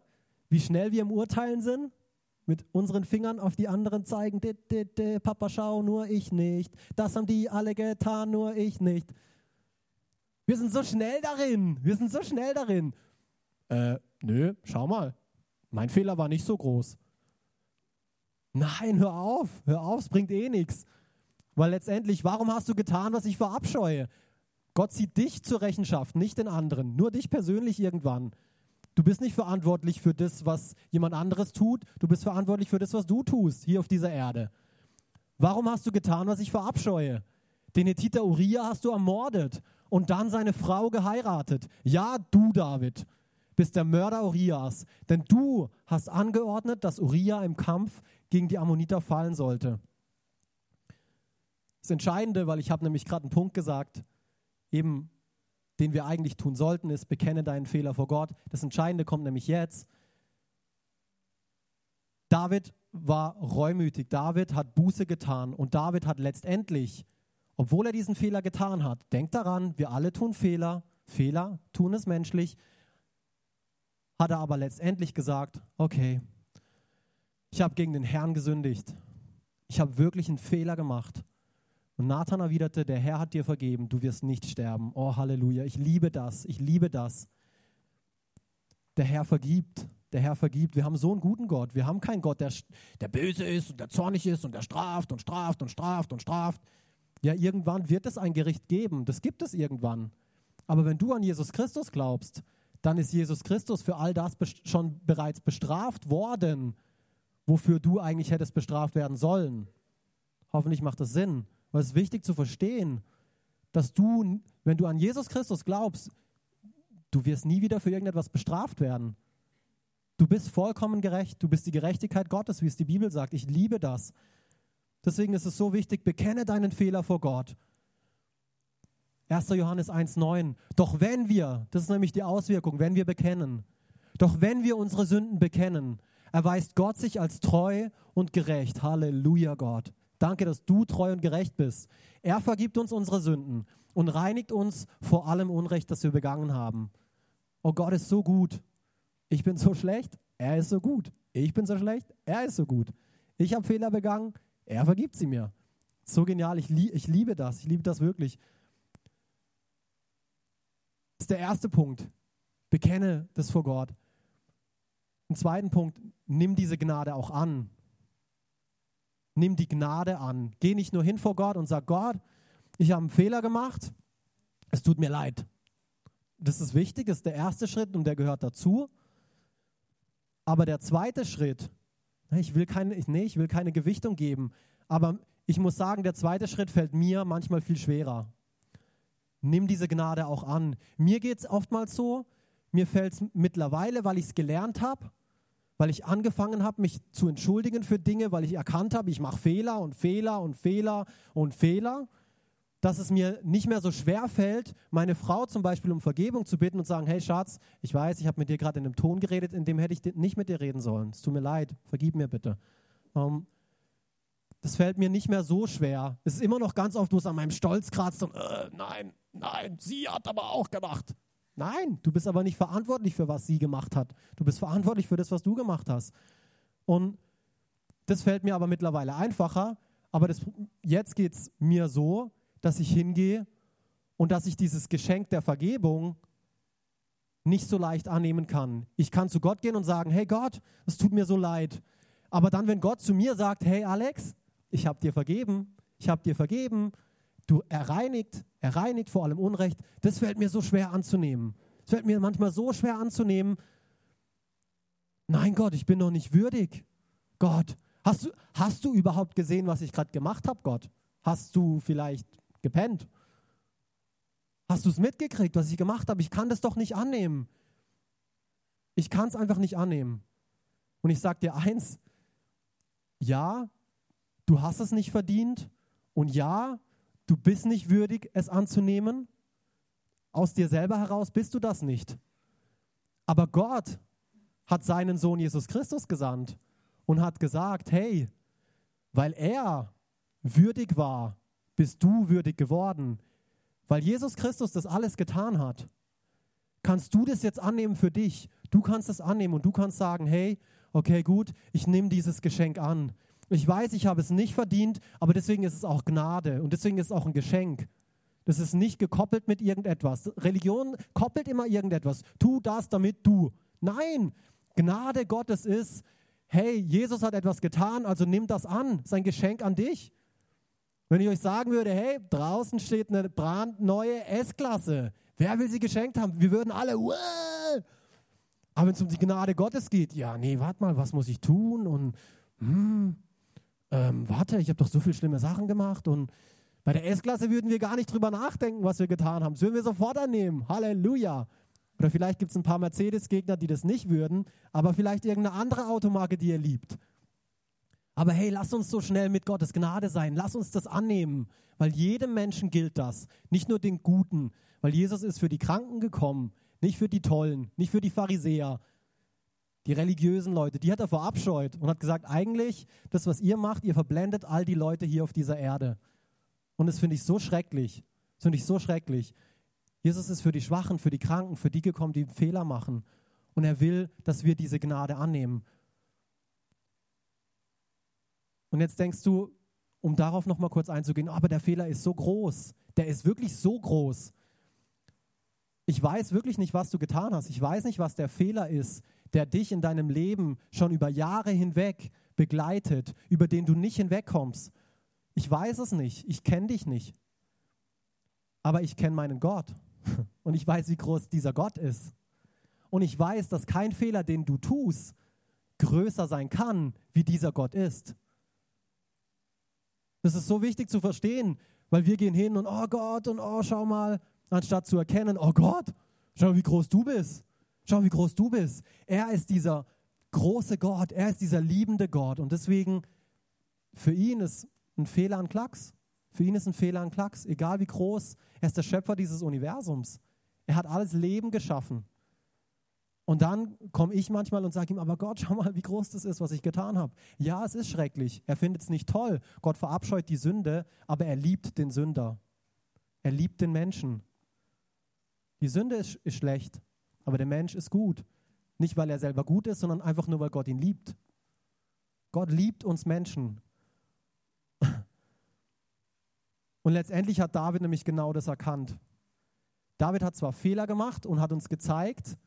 Wie schnell wir im Urteilen sind, mit unseren Fingern auf die anderen zeigen, de, de, de, Papa, schau, nur ich nicht. Das haben die alle getan, nur ich nicht. Wir sind so schnell darin. Wir sind so schnell darin. Äh, nö, schau mal. Mein Fehler war nicht so groß. Nein, hör auf. Hör auf, es bringt eh nichts. Weil letztendlich, warum hast du getan, was ich verabscheue? Gott zieht dich zur Rechenschaft, nicht den anderen. Nur dich persönlich irgendwann. Du bist nicht verantwortlich für das, was jemand anderes tut. Du bist verantwortlich für das, was du tust hier auf dieser Erde. Warum hast du getan, was ich verabscheue? Den Hethiter Uriah hast du ermordet und dann seine Frau geheiratet. Ja, du, David, bist der Mörder Urias, denn du hast angeordnet, dass Uriah im Kampf gegen die Ammoniter fallen sollte. Das Entscheidende, weil ich habe nämlich gerade einen Punkt gesagt, eben den wir eigentlich tun sollten, ist, bekenne deinen Fehler vor Gott. Das Entscheidende kommt nämlich jetzt. David war reumütig, David hat Buße getan und David hat letztendlich, obwohl er diesen Fehler getan hat, denkt daran, wir alle tun Fehler, Fehler tun es menschlich, hat er aber letztendlich gesagt, okay, ich habe gegen den Herrn gesündigt, ich habe wirklich einen Fehler gemacht und Nathan erwiderte, der Herr hat dir vergeben, du wirst nicht sterben. Oh Halleluja, ich liebe das, ich liebe das. Der Herr vergibt, der Herr vergibt. Wir haben so einen guten Gott. Wir haben keinen Gott, der, der böse ist und der zornig ist und der straft und straft und straft und straft. Ja, irgendwann wird es ein Gericht geben. Das gibt es irgendwann. Aber wenn du an Jesus Christus glaubst, dann ist Jesus Christus für all das schon bereits bestraft worden, wofür du eigentlich hättest bestraft werden sollen. Hoffentlich macht das Sinn. Weil es ist wichtig zu verstehen, dass du, wenn du an Jesus Christus glaubst, du wirst nie wieder für irgendetwas bestraft werden. Du bist vollkommen gerecht. Du bist die Gerechtigkeit Gottes, wie es die Bibel sagt. Ich liebe das. Deswegen ist es so wichtig, bekenne deinen Fehler vor Gott. 1. Johannes 1.9. Doch wenn wir, das ist nämlich die Auswirkung, wenn wir bekennen, doch wenn wir unsere Sünden bekennen, erweist Gott sich als treu und gerecht. Halleluja, Gott. Danke, dass du treu und gerecht bist. Er vergibt uns unsere Sünden und reinigt uns vor allem Unrecht, das wir begangen haben. Oh Gott ist so gut. Ich bin so schlecht, er ist so gut. Ich bin so schlecht, er ist so gut. Ich habe Fehler begangen, er vergibt sie mir. So genial, ich, lie ich liebe das, ich liebe das wirklich. Das ist der erste Punkt. Bekenne das vor Gott. Ein zweiten Punkt, nimm diese Gnade auch an. Nimm die Gnade an. Geh nicht nur hin vor Gott und sag, Gott, ich habe einen Fehler gemacht, es tut mir leid. Das ist wichtig, das ist der erste Schritt und der gehört dazu. Aber der zweite Schritt, ich will keine, nee, ich will keine Gewichtung geben, aber ich muss sagen, der zweite Schritt fällt mir manchmal viel schwerer. Nimm diese Gnade auch an. Mir geht es oftmals so, mir fällt es mittlerweile, weil ich es gelernt habe, weil ich angefangen habe, mich zu entschuldigen für Dinge, weil ich erkannt habe, ich mache Fehler und Fehler und Fehler und Fehler, dass es mir nicht mehr so schwer fällt, meine Frau zum Beispiel um Vergebung zu bitten und sagen, hey Schatz, ich weiß, ich habe mit dir gerade in einem Ton geredet, in dem hätte ich nicht mit dir reden sollen. Es tut mir leid, vergib mir bitte. Ähm, das fällt mir nicht mehr so schwer. Es ist immer noch ganz oft, wo es an meinem Stolz kratzt und äh, nein, nein, sie hat aber auch gemacht. Nein, du bist aber nicht verantwortlich für was sie gemacht hat. Du bist verantwortlich für das, was du gemacht hast. Und das fällt mir aber mittlerweile einfacher. Aber das, jetzt geht es mir so, dass ich hingehe und dass ich dieses Geschenk der Vergebung nicht so leicht annehmen kann. Ich kann zu Gott gehen und sagen, hey Gott, es tut mir so leid. Aber dann, wenn Gott zu mir sagt, hey Alex, ich habe dir vergeben, ich habe dir vergeben, du erreinigt, erreinigt vor allem Unrecht, das fällt mir so schwer anzunehmen. Es fällt mir manchmal so schwer anzunehmen, nein Gott, ich bin doch nicht würdig. Gott, hast du, hast du überhaupt gesehen, was ich gerade gemacht habe, Gott? Hast du vielleicht gepennt? Hast du es mitgekriegt, was ich gemacht habe? Ich kann das doch nicht annehmen. Ich kann es einfach nicht annehmen. Und ich sage dir eins, ja, du hast es nicht verdient und ja, du bist nicht würdig, es anzunehmen. Aus dir selber heraus bist du das nicht. Aber Gott hat seinen Sohn Jesus Christus gesandt und hat gesagt, hey, weil er würdig war, bist du würdig geworden. Weil Jesus Christus das alles getan hat, kannst du das jetzt annehmen für dich. Du kannst es annehmen und du kannst sagen, hey, okay, gut, ich nehme dieses Geschenk an. Ich weiß, ich habe es nicht verdient, aber deswegen ist es auch Gnade und deswegen ist es auch ein Geschenk. Das ist nicht gekoppelt mit irgendetwas. Religion koppelt immer irgendetwas. Tu das, damit du. Nein, Gnade Gottes ist, hey, Jesus hat etwas getan, also nimm das an, sein Geschenk an dich. Wenn ich euch sagen würde, hey, draußen steht eine brandneue S-Klasse, wer will sie geschenkt haben? Wir würden alle, Wah! aber wenn es um die Gnade Gottes geht, ja, nee, warte mal, was muss ich tun? Und, hm, ähm, warte, ich habe doch so viele schlimme Sachen gemacht und bei der S-Klasse würden wir gar nicht drüber nachdenken, was wir getan haben. Das würden wir sofort annehmen. Halleluja. Oder vielleicht gibt es ein paar Mercedes-Gegner, die das nicht würden, aber vielleicht irgendeine andere Automarke, die ihr liebt. Aber hey, lass uns so schnell mit Gottes Gnade sein. Lass uns das annehmen, weil jedem Menschen gilt das. Nicht nur den Guten, weil Jesus ist für die Kranken gekommen, nicht für die Tollen, nicht für die Pharisäer, die religiösen Leute. Die hat er verabscheut und hat gesagt, eigentlich, das, was ihr macht, ihr verblendet all die Leute hier auf dieser Erde. Und das finde ich so schrecklich. Das finde ich so schrecklich. Jesus ist für die Schwachen, für die Kranken, für die gekommen, die Fehler machen. Und er will, dass wir diese Gnade annehmen. Und jetzt denkst du, um darauf nochmal kurz einzugehen, aber der Fehler ist so groß. Der ist wirklich so groß. Ich weiß wirklich nicht, was du getan hast. Ich weiß nicht, was der Fehler ist, der dich in deinem Leben schon über Jahre hinweg begleitet, über den du nicht hinwegkommst. Ich weiß es nicht. Ich kenne dich nicht. Aber ich kenne meinen Gott. Und ich weiß, wie groß dieser Gott ist. Und ich weiß, dass kein Fehler, den du tust, größer sein kann, wie dieser Gott ist. Das ist so wichtig zu verstehen, weil wir gehen hin und, oh Gott, und oh, schau mal, anstatt zu erkennen, oh Gott, schau, wie groß du bist. Schau, wie groß du bist. Er ist dieser große Gott, er ist dieser liebende Gott. Und deswegen, für ihn ist ein Fehler ein Klacks. Für ihn ist ein Fehler ein Klacks, egal wie groß. Er ist der Schöpfer dieses Universums. Er hat alles Leben geschaffen. Und dann komme ich manchmal und sage ihm, aber Gott, schau mal, wie groß das ist, was ich getan habe. Ja, es ist schrecklich. Er findet es nicht toll. Gott verabscheut die Sünde, aber er liebt den Sünder. Er liebt den Menschen. Die Sünde ist, ist schlecht, aber der Mensch ist gut. Nicht, weil er selber gut ist, sondern einfach nur, weil Gott ihn liebt. Gott liebt uns Menschen. Und letztendlich hat David nämlich genau das erkannt. David hat zwar Fehler gemacht und hat uns gezeigt,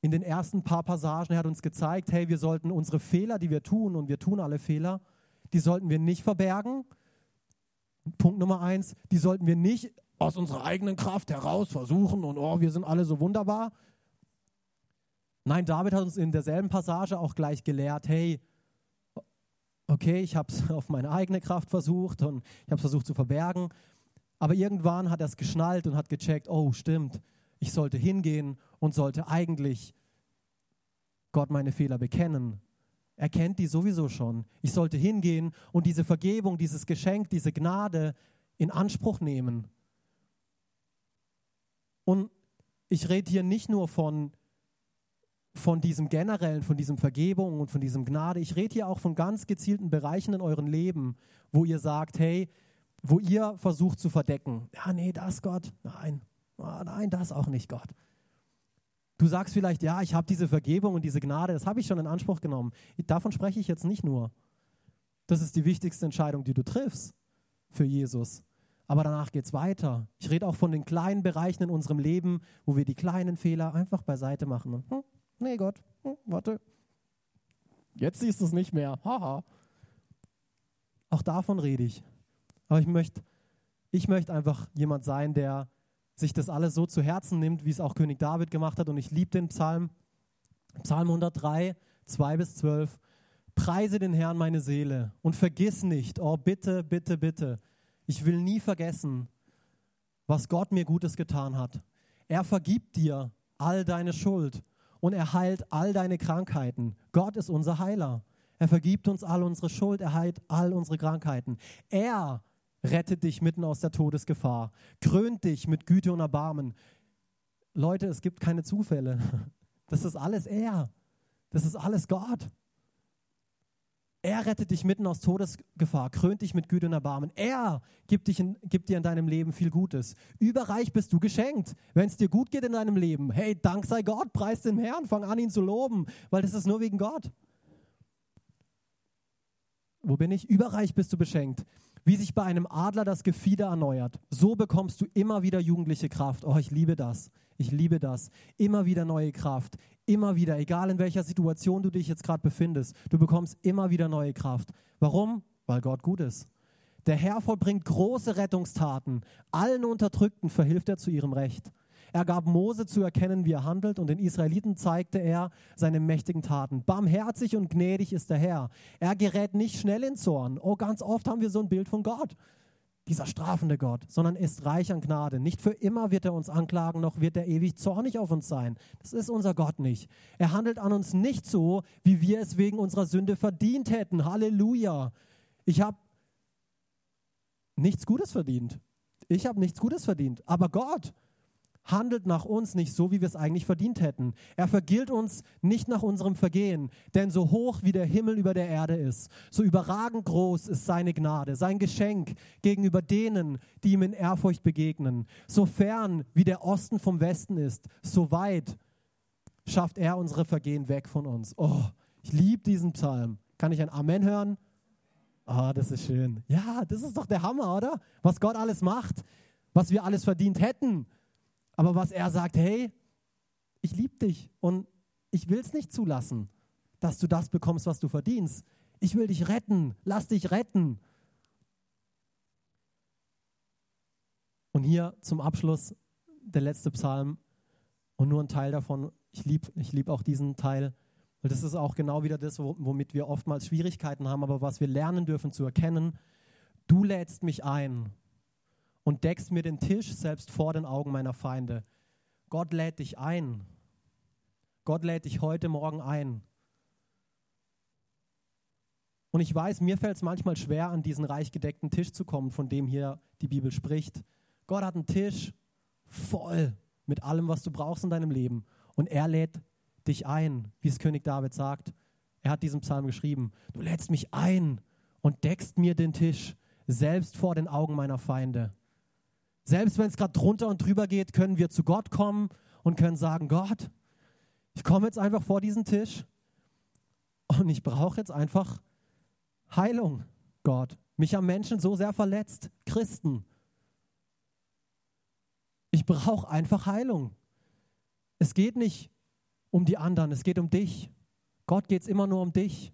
in den ersten paar Passagen, er hat uns gezeigt, hey, wir sollten unsere Fehler, die wir tun, und wir tun alle Fehler, die sollten wir nicht verbergen. Punkt Nummer eins, die sollten wir nicht aus unserer eigenen Kraft heraus versuchen und oh, wir sind alle so wunderbar. Nein, David hat uns in derselben Passage auch gleich gelehrt, hey, okay, ich habe es auf meine eigene Kraft versucht und ich habe es versucht zu verbergen. Aber irgendwann hat er es geschnallt und hat gecheckt, oh stimmt, ich sollte hingehen und sollte eigentlich Gott meine Fehler bekennen. Er kennt die sowieso schon. Ich sollte hingehen und diese Vergebung, dieses Geschenk, diese Gnade in Anspruch nehmen. Und ich rede hier nicht nur von von diesem generellen, von diesem Vergebung und von diesem Gnade. Ich rede hier auch von ganz gezielten Bereichen in eurem Leben, wo ihr sagt, hey, wo ihr versucht zu verdecken. Ja, nee, das Gott. Nein, oh, nein, das auch nicht Gott. Du sagst vielleicht, ja, ich habe diese Vergebung und diese Gnade, das habe ich schon in Anspruch genommen. Davon spreche ich jetzt nicht nur. Das ist die wichtigste Entscheidung, die du triffst für Jesus. Aber danach geht es weiter. Ich rede auch von den kleinen Bereichen in unserem Leben, wo wir die kleinen Fehler einfach beiseite machen. Hm, nee, Gott, hm, warte. Jetzt siehst du es nicht mehr. Haha. Auch davon rede ich. Aber ich möchte ich möcht einfach jemand sein, der sich das alles so zu Herzen nimmt, wie es auch König David gemacht hat. Und ich liebe den Psalm, Psalm 103, 2 bis 12. Preise den Herrn meine Seele und vergiss nicht, oh bitte, bitte, bitte, ich will nie vergessen, was Gott mir Gutes getan hat. Er vergibt dir all deine Schuld und er heilt all deine Krankheiten. Gott ist unser Heiler. Er vergibt uns all unsere Schuld, er heilt all unsere Krankheiten. Er rettet dich mitten aus der Todesgefahr, krönt dich mit Güte und Erbarmen. Leute, es gibt keine Zufälle. Das ist alles er. Das ist alles Gott. Er rettet dich mitten aus Todesgefahr, krönt dich mit Güte und Erbarmen. Er gibt, dich in, gibt dir in deinem Leben viel Gutes. Überreich bist du geschenkt. Wenn es dir gut geht in deinem Leben, hey, Dank sei Gott, preis den Herrn, fang an, ihn zu loben, weil das ist nur wegen Gott. Wo bin ich? Überreich bist du beschenkt. Wie sich bei einem Adler das Gefieder erneuert, so bekommst du immer wieder jugendliche Kraft. Oh, ich liebe das. Ich liebe das. Immer wieder neue Kraft. Immer wieder, egal in welcher Situation du dich jetzt gerade befindest, du bekommst immer wieder neue Kraft. Warum? Weil Gott gut ist. Der Herr vollbringt große Rettungstaten. Allen Unterdrückten verhilft er zu ihrem Recht. Er gab Mose zu erkennen, wie er handelt, und den Israeliten zeigte er seine mächtigen Taten. Barmherzig und gnädig ist der Herr. Er gerät nicht schnell in Zorn. Oh, ganz oft haben wir so ein Bild von Gott. Dieser strafende Gott, sondern ist reich an Gnade. Nicht für immer wird er uns anklagen, noch wird er ewig zornig auf uns sein. Das ist unser Gott nicht. Er handelt an uns nicht so, wie wir es wegen unserer Sünde verdient hätten. Halleluja. Ich habe nichts Gutes verdient. Ich habe nichts Gutes verdient. Aber Gott handelt nach uns nicht so, wie wir es eigentlich verdient hätten. Er vergilt uns nicht nach unserem Vergehen, denn so hoch wie der Himmel über der Erde ist, so überragend groß ist seine Gnade, sein Geschenk gegenüber denen, die ihm in Ehrfurcht begegnen. So fern wie der Osten vom Westen ist, so weit schafft er unsere Vergehen weg von uns. Oh, ich liebe diesen Psalm. Kann ich ein Amen hören? Ah, oh, das ist schön. Ja, das ist doch der Hammer, oder? Was Gott alles macht, was wir alles verdient hätten aber was er sagt, hey, ich liebe dich und ich will es nicht zulassen, dass du das bekommst, was du verdienst. Ich will dich retten, lass dich retten. Und hier zum Abschluss der letzte Psalm und nur ein Teil davon. Ich liebe ich lieb auch diesen Teil, weil das ist auch genau wieder das, womit wir oftmals Schwierigkeiten haben, aber was wir lernen dürfen zu erkennen. Du lädst mich ein und deckst mir den Tisch selbst vor den Augen meiner Feinde. Gott lädt dich ein. Gott lädt dich heute Morgen ein. Und ich weiß, mir fällt es manchmal schwer, an diesen reich gedeckten Tisch zu kommen, von dem hier die Bibel spricht. Gott hat einen Tisch voll mit allem, was du brauchst in deinem Leben. Und er lädt dich ein, wie es König David sagt. Er hat diesen Psalm geschrieben. Du lädst mich ein und deckst mir den Tisch, selbst vor den Augen meiner Feinde. Selbst wenn es gerade drunter und drüber geht, können wir zu Gott kommen und können sagen, Gott, ich komme jetzt einfach vor diesen Tisch und ich brauche jetzt einfach Heilung, Gott. Mich haben Menschen so sehr verletzt, Christen. Ich brauche einfach Heilung. Es geht nicht um die anderen, es geht um dich. Gott geht es immer nur um dich.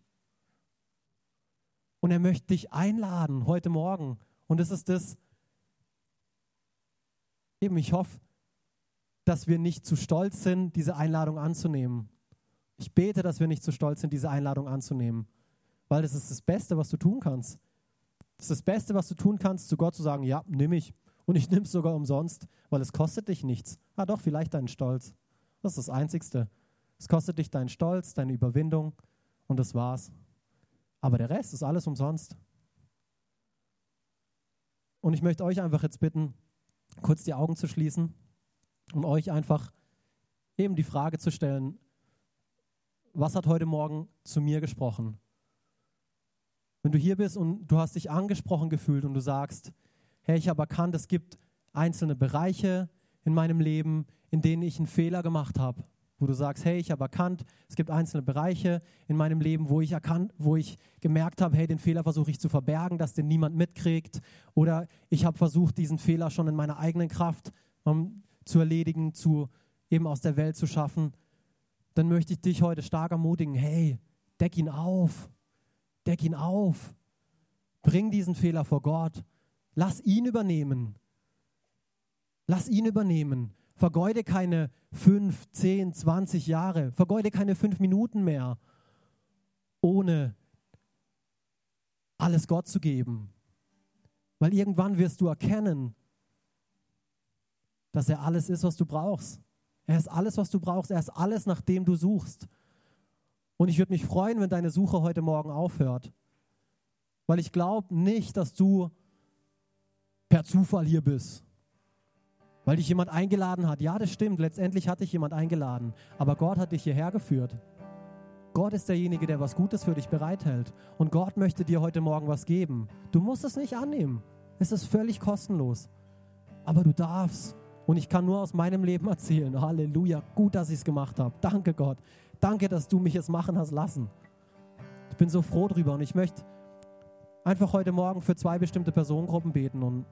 Und er möchte dich einladen heute Morgen. Und es ist das, Eben, ich hoffe, dass wir nicht zu stolz sind, diese Einladung anzunehmen. Ich bete, dass wir nicht zu stolz sind, diese Einladung anzunehmen, weil das ist das Beste, was du tun kannst. Das ist das Beste, was du tun kannst, zu Gott zu sagen, ja, nimm ich. Und ich nehme es sogar umsonst, weil es kostet dich nichts. Ah doch, vielleicht deinen Stolz. Das ist das Einzigste. Es kostet dich deinen Stolz, deine Überwindung und das war's. Aber der Rest ist alles umsonst. Und ich möchte euch einfach jetzt bitten, kurz die Augen zu schließen und euch einfach eben die Frage zu stellen, was hat heute Morgen zu mir gesprochen? Wenn du hier bist und du hast dich angesprochen gefühlt und du sagst, hey, ich habe erkannt, es gibt einzelne Bereiche in meinem Leben, in denen ich einen Fehler gemacht habe. Wo du sagst, hey, ich habe erkannt, es gibt einzelne Bereiche in meinem Leben, wo ich erkannt, wo ich gemerkt habe, hey, den Fehler versuche ich zu verbergen, dass den niemand mitkriegt. Oder ich habe versucht, diesen Fehler schon in meiner eigenen Kraft um, zu erledigen, zu eben aus der Welt zu schaffen. Dann möchte ich dich heute stark ermutigen, hey, deck ihn auf. Deck ihn auf. Bring diesen Fehler vor Gott. Lass ihn übernehmen. Lass ihn übernehmen. Vergeude keine fünf, zehn, zwanzig Jahre. Vergeude keine fünf Minuten mehr, ohne alles Gott zu geben. Weil irgendwann wirst du erkennen, dass er alles ist, was du brauchst. Er ist alles, was du brauchst. Er ist alles, nach dem du suchst. Und ich würde mich freuen, wenn deine Suche heute Morgen aufhört. Weil ich glaube nicht, dass du per Zufall hier bist weil dich jemand eingeladen hat. Ja, das stimmt. Letztendlich hat dich jemand eingeladen. Aber Gott hat dich hierher geführt. Gott ist derjenige, der was Gutes für dich bereithält. Und Gott möchte dir heute Morgen was geben. Du musst es nicht annehmen. Es ist völlig kostenlos. Aber du darfst. Und ich kann nur aus meinem Leben erzählen. Halleluja. Gut, dass ich es gemacht habe. Danke, Gott. Danke, dass du mich es machen hast lassen. Ich bin so froh drüber. Und ich möchte einfach heute Morgen für zwei bestimmte Personengruppen beten. Und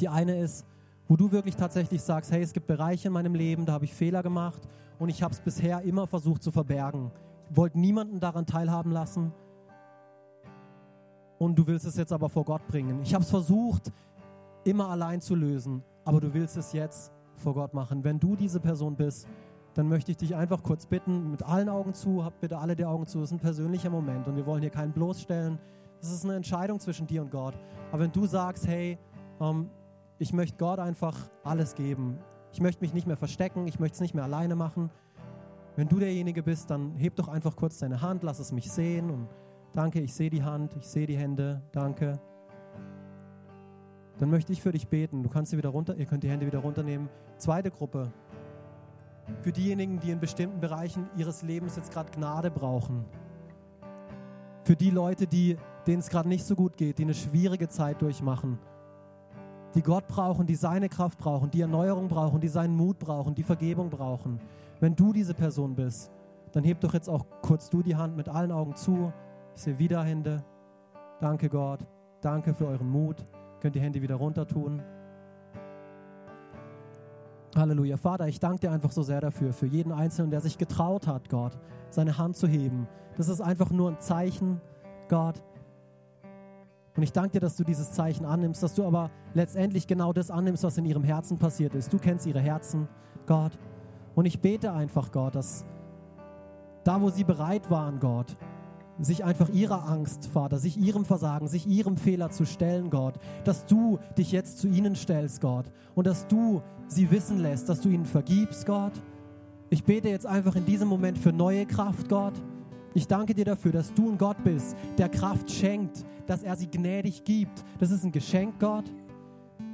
die eine ist, wo du wirklich tatsächlich sagst, hey, es gibt Bereiche in meinem Leben, da habe ich Fehler gemacht und ich habe es bisher immer versucht zu verbergen. Ich wollte niemanden daran teilhaben lassen und du willst es jetzt aber vor Gott bringen. Ich habe es versucht, immer allein zu lösen, aber du willst es jetzt vor Gott machen. Wenn du diese Person bist, dann möchte ich dich einfach kurz bitten, mit allen Augen zu, habt bitte alle die Augen zu, es ist ein persönlicher Moment und wir wollen hier keinen bloßstellen. Das ist eine Entscheidung zwischen dir und Gott. Aber wenn du sagst, hey, ähm, ich möchte Gott einfach alles geben. Ich möchte mich nicht mehr verstecken, ich möchte es nicht mehr alleine machen. Wenn du derjenige bist, dann heb doch einfach kurz deine Hand, lass es mich sehen und danke, ich sehe die Hand, ich sehe die Hände, danke. Dann möchte ich für dich beten. Du kannst sie wieder runter, ihr könnt die Hände wieder runternehmen. Zweite Gruppe. Für diejenigen, die in bestimmten Bereichen ihres Lebens jetzt gerade Gnade brauchen. Für die Leute, die, denen es gerade nicht so gut geht, die eine schwierige Zeit durchmachen die Gott brauchen, die seine Kraft brauchen, die Erneuerung brauchen, die seinen Mut brauchen, die Vergebung brauchen. Wenn du diese Person bist, dann heb doch jetzt auch kurz du die Hand mit allen Augen zu. Ich sehe wieder Hände. Danke Gott. Danke für euren Mut. Könnt die Hände wieder runter tun. Halleluja. Vater, ich danke dir einfach so sehr dafür, für jeden Einzelnen, der sich getraut hat, Gott, seine Hand zu heben. Das ist einfach nur ein Zeichen, Gott, und ich danke dir, dass du dieses Zeichen annimmst, dass du aber letztendlich genau das annimmst, was in ihrem Herzen passiert ist. Du kennst ihre Herzen, Gott. Und ich bete einfach, Gott, dass da, wo sie bereit waren, Gott, sich einfach ihrer Angst, Vater, sich ihrem Versagen, sich ihrem Fehler zu stellen, Gott, dass du dich jetzt zu ihnen stellst, Gott, und dass du sie wissen lässt, dass du ihnen vergibst, Gott. Ich bete jetzt einfach in diesem Moment für neue Kraft, Gott. Ich danke dir dafür, dass du ein Gott bist, der Kraft schenkt, dass er sie gnädig gibt. Das ist ein Geschenk, Gott.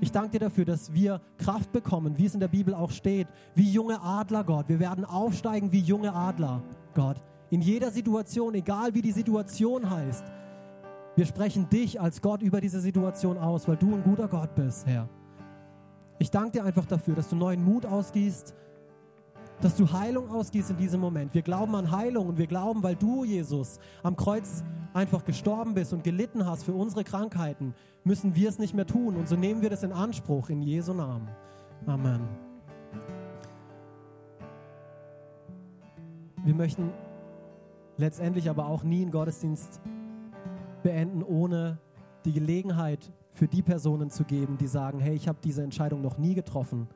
Ich danke dir dafür, dass wir Kraft bekommen, wie es in der Bibel auch steht, wie junge Adler, Gott. Wir werden aufsteigen wie junge Adler, Gott. In jeder Situation, egal wie die Situation heißt. Wir sprechen dich als Gott über diese Situation aus, weil du ein guter Gott bist, Herr. Ich danke dir einfach dafür, dass du neuen Mut ausgießt, dass du Heilung ausgießt in diesem Moment. Wir glauben an Heilung und wir glauben, weil du, Jesus, am Kreuz einfach gestorben bist und gelitten hast für unsere Krankheiten, müssen wir es nicht mehr tun. Und so nehmen wir das in Anspruch in Jesu Namen. Amen. Wir möchten letztendlich aber auch nie einen Gottesdienst beenden, ohne die Gelegenheit für die Personen zu geben, die sagen, hey, ich habe diese Entscheidung noch nie getroffen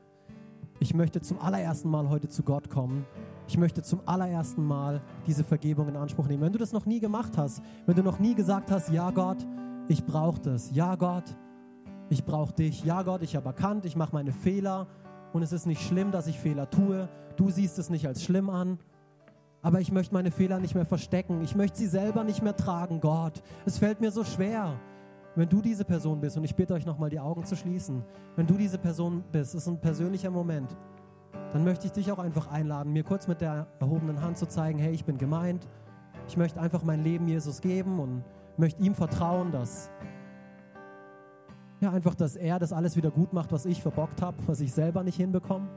ich möchte zum allerersten Mal heute zu Gott kommen. Ich möchte zum allerersten Mal diese Vergebung in Anspruch nehmen. Wenn du das noch nie gemacht hast, wenn du noch nie gesagt hast, ja Gott, ich brauche das. Ja Gott, ich brauche dich. Ja Gott, ich habe erkannt, ich mache meine Fehler und es ist nicht schlimm, dass ich Fehler tue. Du siehst es nicht als schlimm an. Aber ich möchte meine Fehler nicht mehr verstecken. Ich möchte sie selber nicht mehr tragen, Gott. Es fällt mir so schwer. Wenn du diese Person bist, und ich bitte euch nochmal die Augen zu schließen, wenn du diese Person bist, ist ein persönlicher Moment, dann möchte ich dich auch einfach einladen, mir kurz mit der erhobenen Hand zu zeigen, hey, ich bin gemeint, ich möchte einfach mein Leben Jesus geben und möchte ihm vertrauen, dass Ja, einfach, dass er das alles wieder gut macht, was ich verbockt habe, was ich selber nicht hinbekomme.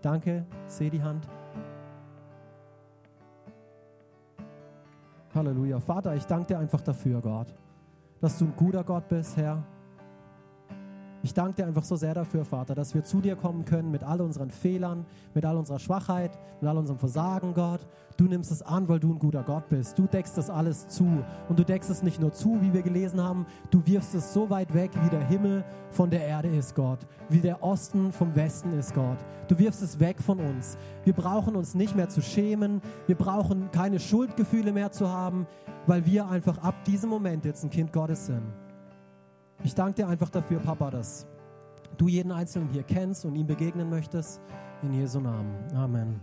Danke, sehe die Hand. Halleluja. Vater, ich danke dir einfach dafür, Gott, dass du ein guter Gott bist, Herr ich danke dir einfach so sehr dafür, Vater, dass wir zu dir kommen können mit all unseren Fehlern, mit all unserer Schwachheit, mit all unserem Versagen, Gott. Du nimmst es an, weil du ein guter Gott bist. Du deckst das alles zu. Und du deckst es nicht nur zu, wie wir gelesen haben, du wirfst es so weit weg, wie der Himmel von der Erde ist, Gott. Wie der Osten vom Westen ist, Gott. Du wirfst es weg von uns. Wir brauchen uns nicht mehr zu schämen. Wir brauchen keine Schuldgefühle mehr zu haben, weil wir einfach ab diesem Moment jetzt ein Kind Gottes sind. Ich danke dir einfach dafür, Papa, dass du jeden Einzelnen hier kennst und ihm begegnen möchtest. In Jesu Namen. Amen.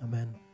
Amen.